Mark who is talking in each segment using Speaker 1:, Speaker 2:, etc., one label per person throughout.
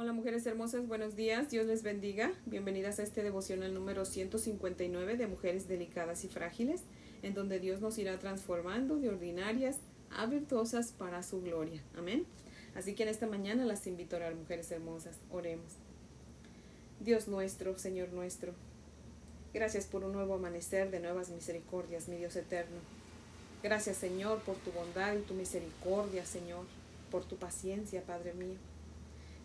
Speaker 1: Hola mujeres hermosas, buenos días, Dios les bendiga. Bienvenidas a este devocional número 159 de Mujeres Delicadas y Frágiles, en donde Dios nos irá transformando de ordinarias a virtuosas para su gloria. Amén. Así que en esta mañana las invito a orar, mujeres hermosas. Oremos. Dios nuestro, Señor nuestro, gracias por un nuevo amanecer de nuevas misericordias, mi Dios eterno. Gracias, Señor, por tu bondad y tu misericordia, Señor, por tu paciencia, Padre mío.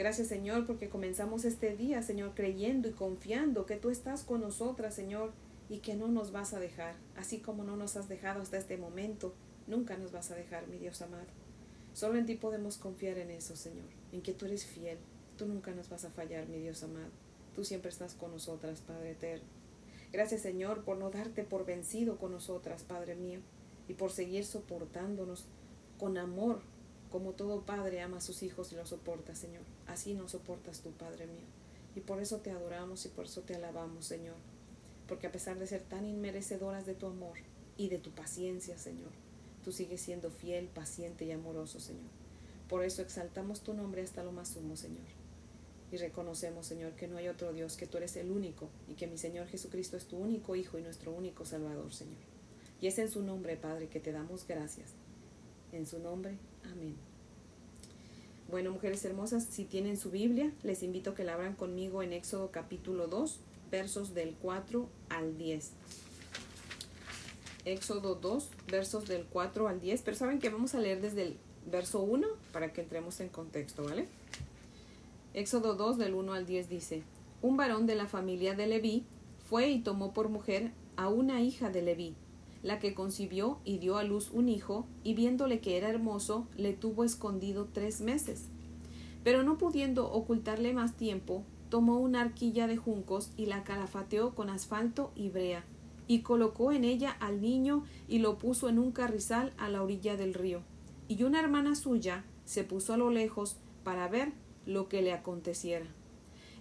Speaker 1: Gracias Señor porque comenzamos este día, Señor, creyendo y confiando que tú estás con nosotras, Señor, y que no nos vas a dejar, así como no nos has dejado hasta este momento, nunca nos vas a dejar, mi Dios amado. Solo en ti podemos confiar en eso, Señor, en que tú eres fiel, tú nunca nos vas a fallar, mi Dios amado. Tú siempre estás con nosotras, Padre eterno. Gracias, Señor, por no darte por vencido con nosotras, Padre mío, y por seguir soportándonos con amor como todo padre ama a sus hijos y los soporta, Señor. Así nos soportas tú, Padre mío. Y por eso te adoramos y por eso te alabamos, Señor. Porque a pesar de ser tan inmerecedoras de tu amor y de tu paciencia, Señor, tú sigues siendo fiel, paciente y amoroso, Señor. Por eso exaltamos tu nombre hasta lo más sumo, Señor. Y reconocemos, Señor, que no hay otro Dios, que tú eres el único y que mi Señor Jesucristo es tu único Hijo y nuestro único Salvador, Señor. Y es en su nombre, Padre, que te damos gracias. En su nombre, amén. Bueno, mujeres hermosas, si tienen su Biblia, les invito a que la abran conmigo en Éxodo capítulo 2, versos del 4 al 10. Éxodo 2, versos del 4 al 10, pero saben que vamos a leer desde el verso 1 para que entremos en contexto, ¿vale? Éxodo 2 del 1 al 10 dice, un varón de la familia de Leví fue y tomó por mujer a una hija de Leví, la que concibió y dio a luz un hijo, y viéndole que era hermoso, le tuvo escondido tres meses. Pero no pudiendo ocultarle más tiempo, tomó una arquilla de juncos y la calafateó con asfalto y brea, y colocó en ella al niño y lo puso en un carrizal a la orilla del río. Y una hermana suya se puso a lo lejos para ver lo que le aconteciera.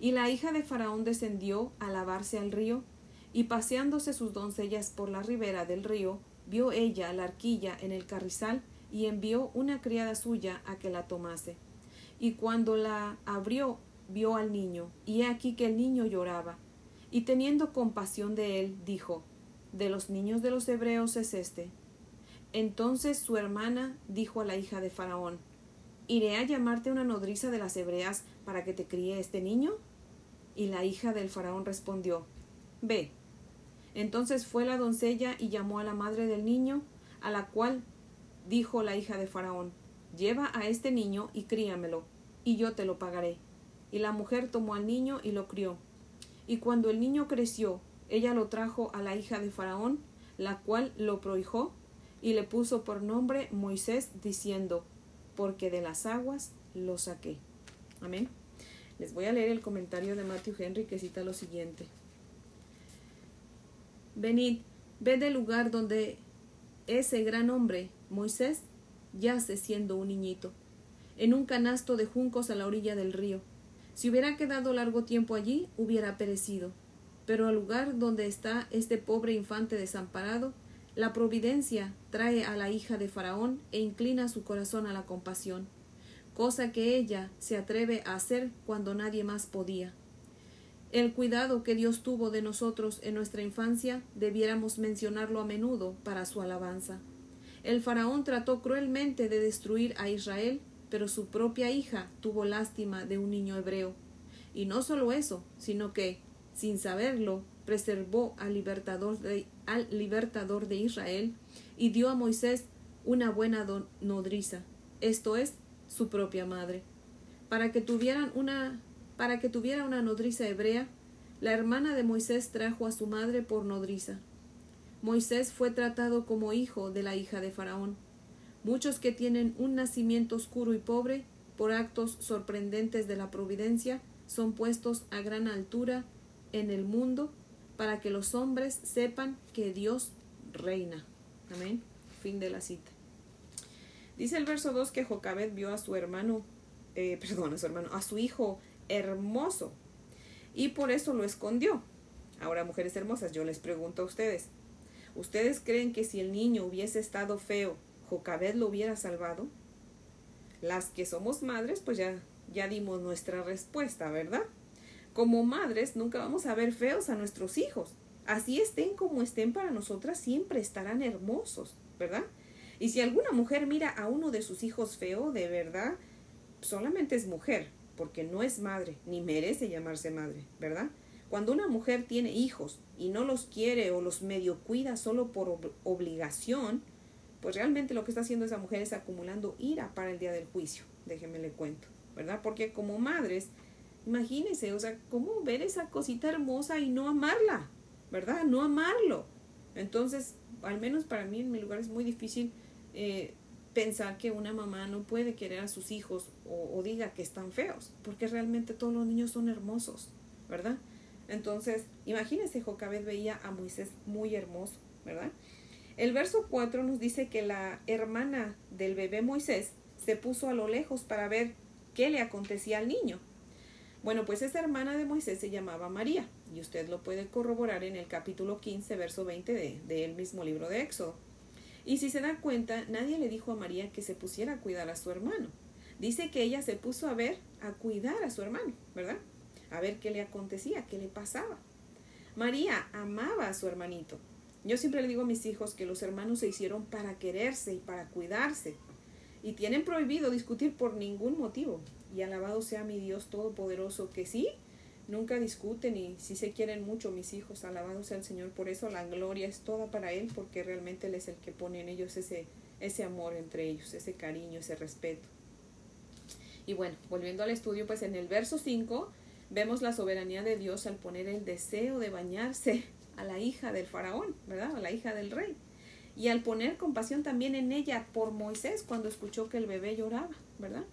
Speaker 1: Y la hija de Faraón descendió a lavarse al río, y paseándose sus doncellas por la ribera del río, vio ella la arquilla en el carrizal y envió una criada suya a que la tomase. Y cuando la abrió, vio al niño, y he aquí que el niño lloraba. Y teniendo compasión de él, dijo, De los niños de los hebreos es este. Entonces su hermana dijo a la hija de Faraón, ¿Iré a llamarte una nodriza de las hebreas para que te críe este niño? Y la hija del Faraón respondió, Ve, entonces fue la doncella y llamó a la madre del niño, a la cual dijo la hija de Faraón, Lleva a este niño y críamelo, y yo te lo pagaré. Y la mujer tomó al niño y lo crió. Y cuando el niño creció, ella lo trajo a la hija de Faraón, la cual lo prohijó, y le puso por nombre Moisés, diciendo, Porque de las aguas lo saqué. Amén. Les voy a leer el comentario de Matthew Henry que cita lo siguiente. Venid, ved el lugar donde ese gran hombre, Moisés, yace siendo un niñito, en un canasto de juncos a la orilla del río. Si hubiera quedado largo tiempo allí, hubiera perecido. Pero al lugar donde está este pobre infante desamparado, la providencia trae a la hija de Faraón e inclina su corazón a la compasión, cosa que ella se atreve a hacer cuando nadie más podía. El cuidado que Dios tuvo de nosotros en nuestra infancia debiéramos mencionarlo a menudo para su alabanza. El faraón trató cruelmente de destruir a Israel, pero su propia hija tuvo lástima de un niño hebreo. Y no solo eso, sino que, sin saberlo, preservó al libertador de, al libertador de Israel y dio a Moisés una buena nodriza, esto es, su propia madre, para que tuvieran una para que tuviera una nodriza hebrea, la hermana de Moisés trajo a su madre por nodriza. Moisés fue tratado como hijo de la hija de Faraón. Muchos que tienen un nacimiento oscuro y pobre, por actos sorprendentes de la providencia, son puestos a gran altura en el mundo para que los hombres sepan que Dios reina. Amén. Fin de la cita. Dice el verso 2 que Jocabet vio a su hermano, eh, perdón, a su hermano, a su hijo hermoso y por eso lo escondió. Ahora, mujeres hermosas, yo les pregunto a ustedes, ¿ustedes creen que si el niño hubiese estado feo, Jocabed lo hubiera salvado? Las que somos madres, pues ya ya dimos nuestra respuesta, ¿verdad? Como madres nunca vamos a ver feos a nuestros hijos. Así estén como estén para nosotras, siempre estarán hermosos, ¿verdad? Y si alguna mujer mira a uno de sus hijos feo, de verdad, solamente es mujer, porque no es madre, ni merece llamarse madre, ¿verdad? Cuando una mujer tiene hijos y no los quiere o los medio cuida solo por obligación, pues realmente lo que está haciendo esa mujer es acumulando ira para el día del juicio, déjeme le cuento, ¿verdad? Porque como madres, imagínense, o sea, ¿cómo ver esa cosita hermosa y no amarla? ¿Verdad? No amarlo. Entonces, al menos para mí en mi lugar es muy difícil eh, pensar que una mamá no puede querer a sus hijos o, diga que están feos, porque realmente todos los niños son hermosos, ¿verdad? Entonces, imagínense, Jocabed veía a Moisés muy hermoso, ¿verdad? El verso 4 nos dice que la hermana del bebé Moisés se puso a lo lejos para ver qué le acontecía al niño. Bueno, pues esa hermana de Moisés se llamaba María, y usted lo puede corroborar en el capítulo 15, verso 20 de, del mismo libro de Éxodo. Y si se da cuenta, nadie le dijo a María que se pusiera a cuidar a su hermano. Dice que ella se puso a ver, a cuidar a su hermano, ¿verdad? A ver qué le acontecía, qué le pasaba. María amaba a su hermanito. Yo siempre le digo a mis hijos que los hermanos se hicieron para quererse y para cuidarse. Y tienen prohibido discutir por ningún motivo. Y alabado sea mi Dios Todopoderoso, que sí, Nunca discuten y si se quieren mucho mis hijos, alabado sea el Señor. Por eso la gloria es toda para Él, porque realmente Él es el que pone en ellos ese, ese amor entre ellos, ese cariño, ese respeto. Y bueno, volviendo al estudio, pues en el verso 5 vemos la soberanía de Dios al poner el deseo de bañarse a la hija del faraón, ¿verdad? A la hija del rey. Y al poner compasión también en ella por Moisés cuando escuchó que el bebé lloraba, ¿verdad?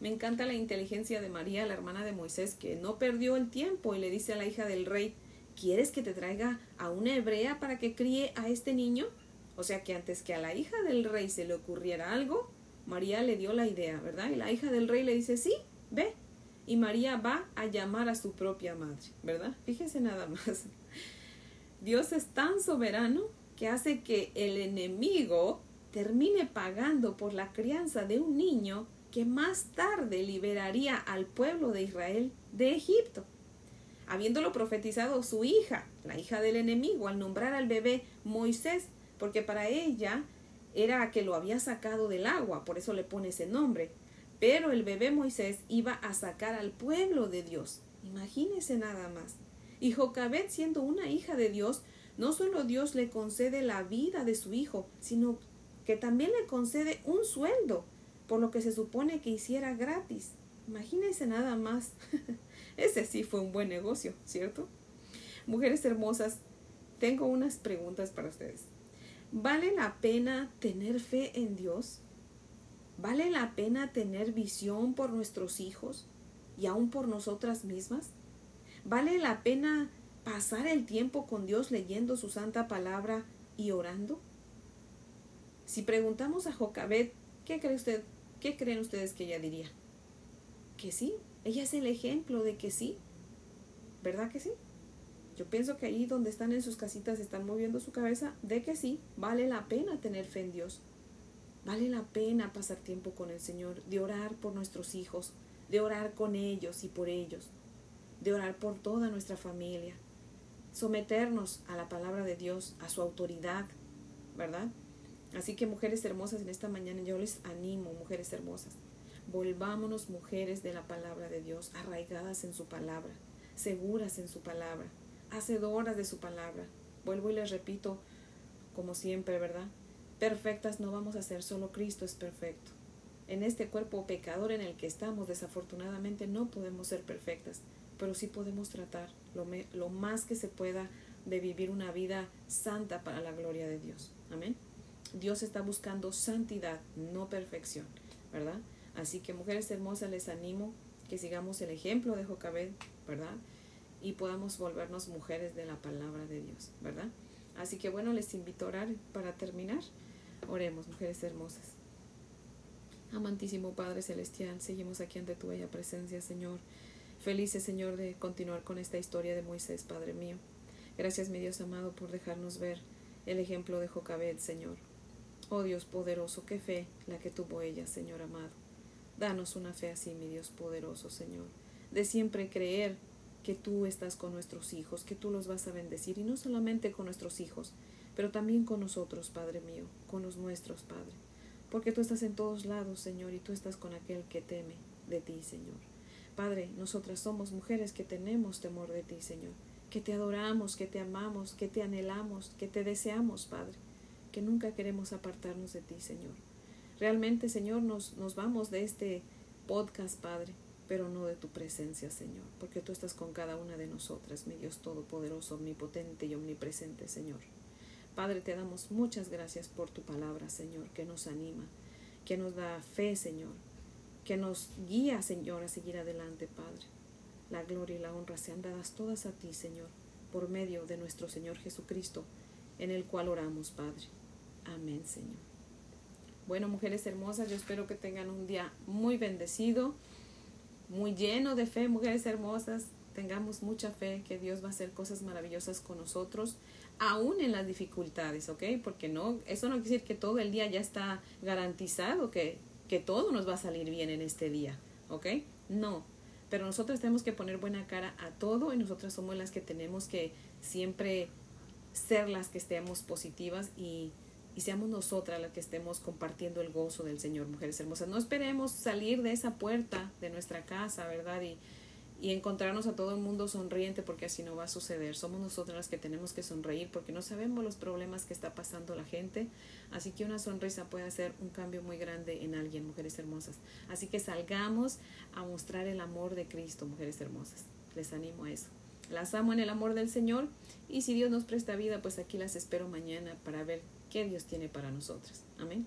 Speaker 1: Me encanta la inteligencia de María, la hermana de Moisés, que no perdió el tiempo y le dice a la hija del rey, ¿quieres que te traiga a una hebrea para que críe a este niño? O sea que antes que a la hija del rey se le ocurriera algo, María le dio la idea, ¿verdad? Y la hija del rey le dice, sí, ve. Y María va a llamar a su propia madre, ¿verdad? Fíjese nada más. Dios es tan soberano que hace que el enemigo termine pagando por la crianza de un niño que más tarde liberaría al pueblo de Israel de Egipto. Habiéndolo profetizado su hija, la hija del enemigo, al nombrar al bebé Moisés, porque para ella era que lo había sacado del agua, por eso le pone ese nombre. Pero el bebé Moisés iba a sacar al pueblo de Dios. Imagínese nada más. Y Jocabet, siendo una hija de Dios, no solo Dios le concede la vida de su hijo, sino que también le concede un sueldo por lo que se supone que hiciera gratis. Imagínense nada más. Ese sí fue un buen negocio, ¿cierto? Mujeres hermosas, tengo unas preguntas para ustedes. ¿Vale la pena tener fe en Dios? ¿Vale la pena tener visión por nuestros hijos y aún por nosotras mismas? ¿Vale la pena pasar el tiempo con Dios leyendo su santa palabra y orando? Si preguntamos a Jocabet, ¿qué cree usted ¿Qué creen ustedes que ella diría? Que sí, ella es el ejemplo de que sí. ¿Verdad que sí? Yo pienso que ahí donde están en sus casitas están moviendo su cabeza de que sí, vale la pena tener fe en Dios. Vale la pena pasar tiempo con el Señor, de orar por nuestros hijos, de orar con ellos y por ellos, de orar por toda nuestra familia, someternos a la palabra de Dios, a su autoridad, ¿verdad? Así que mujeres hermosas, en esta mañana yo les animo, mujeres hermosas, volvámonos mujeres de la palabra de Dios, arraigadas en su palabra, seguras en su palabra, hacedoras de su palabra. Vuelvo y les repito, como siempre, ¿verdad? Perfectas no vamos a ser, solo Cristo es perfecto. En este cuerpo pecador en el que estamos, desafortunadamente no podemos ser perfectas, pero sí podemos tratar lo, lo más que se pueda de vivir una vida santa para la gloria de Dios. Amén. Dios está buscando santidad, no perfección, ¿verdad? Así que mujeres hermosas, les animo que sigamos el ejemplo de Jocabed, ¿verdad? Y podamos volvernos mujeres de la palabra de Dios, ¿verdad? Así que bueno, les invito a orar para terminar. Oremos, mujeres hermosas. Amantísimo Padre Celestial, seguimos aquí ante tu bella presencia, Señor. Felices, Señor, de continuar con esta historia de Moisés, Padre mío. Gracias, mi Dios amado, por dejarnos ver el ejemplo de Jocabed, Señor. Oh Dios poderoso, qué fe la que tuvo ella, Señor amado. Danos una fe así, mi Dios poderoso, Señor, de siempre creer que tú estás con nuestros hijos, que tú los vas a bendecir, y no solamente con nuestros hijos, pero también con nosotros, Padre mío, con los nuestros, Padre. Porque tú estás en todos lados, Señor, y tú estás con aquel que teme de ti, Señor. Padre, nosotras somos mujeres que tenemos temor de ti, Señor, que te adoramos, que te amamos, que te anhelamos, que te deseamos, Padre, que nunca queremos apartarnos de ti, Señor. Realmente, Señor, nos, nos vamos de este podcast, Padre, pero no de tu presencia, Señor, porque tú estás con cada una de nosotras, mi Dios Todopoderoso, omnipotente y omnipresente, Señor. Padre, te damos muchas gracias por tu palabra, Señor, que nos anima, que nos da fe, Señor, que nos guía, Señor, a seguir adelante, Padre. La gloria y la honra sean dadas todas a ti, Señor, por medio de nuestro Señor Jesucristo, en el cual oramos, Padre. Amén, Señor. Bueno, mujeres hermosas, yo espero que tengan un día muy bendecido, muy lleno de fe, mujeres hermosas. Tengamos mucha fe que Dios va a hacer cosas maravillosas con nosotros aún en las dificultades, ¿ok? Porque no, eso no quiere decir que todo el día ya está garantizado, que, que todo nos va a salir bien en este día, ¿ok? No, pero nosotros tenemos que poner buena cara a todo y nosotras somos las que tenemos que siempre ser las que estemos positivas y, y seamos nosotras las que estemos compartiendo el gozo del Señor, mujeres hermosas. No esperemos salir de esa puerta de nuestra casa, ¿verdad? Y, y encontrarnos a todo el mundo sonriente porque así no va a suceder. Somos nosotras las que tenemos que sonreír porque no sabemos los problemas que está pasando la gente. Así que una sonrisa puede hacer un cambio muy grande en alguien, mujeres hermosas. Así que salgamos a mostrar el amor de Cristo, mujeres hermosas. Les animo a eso. Las amo en el amor del Señor y si Dios nos presta vida, pues aquí las espero mañana para ver qué Dios tiene para nosotras. Amén.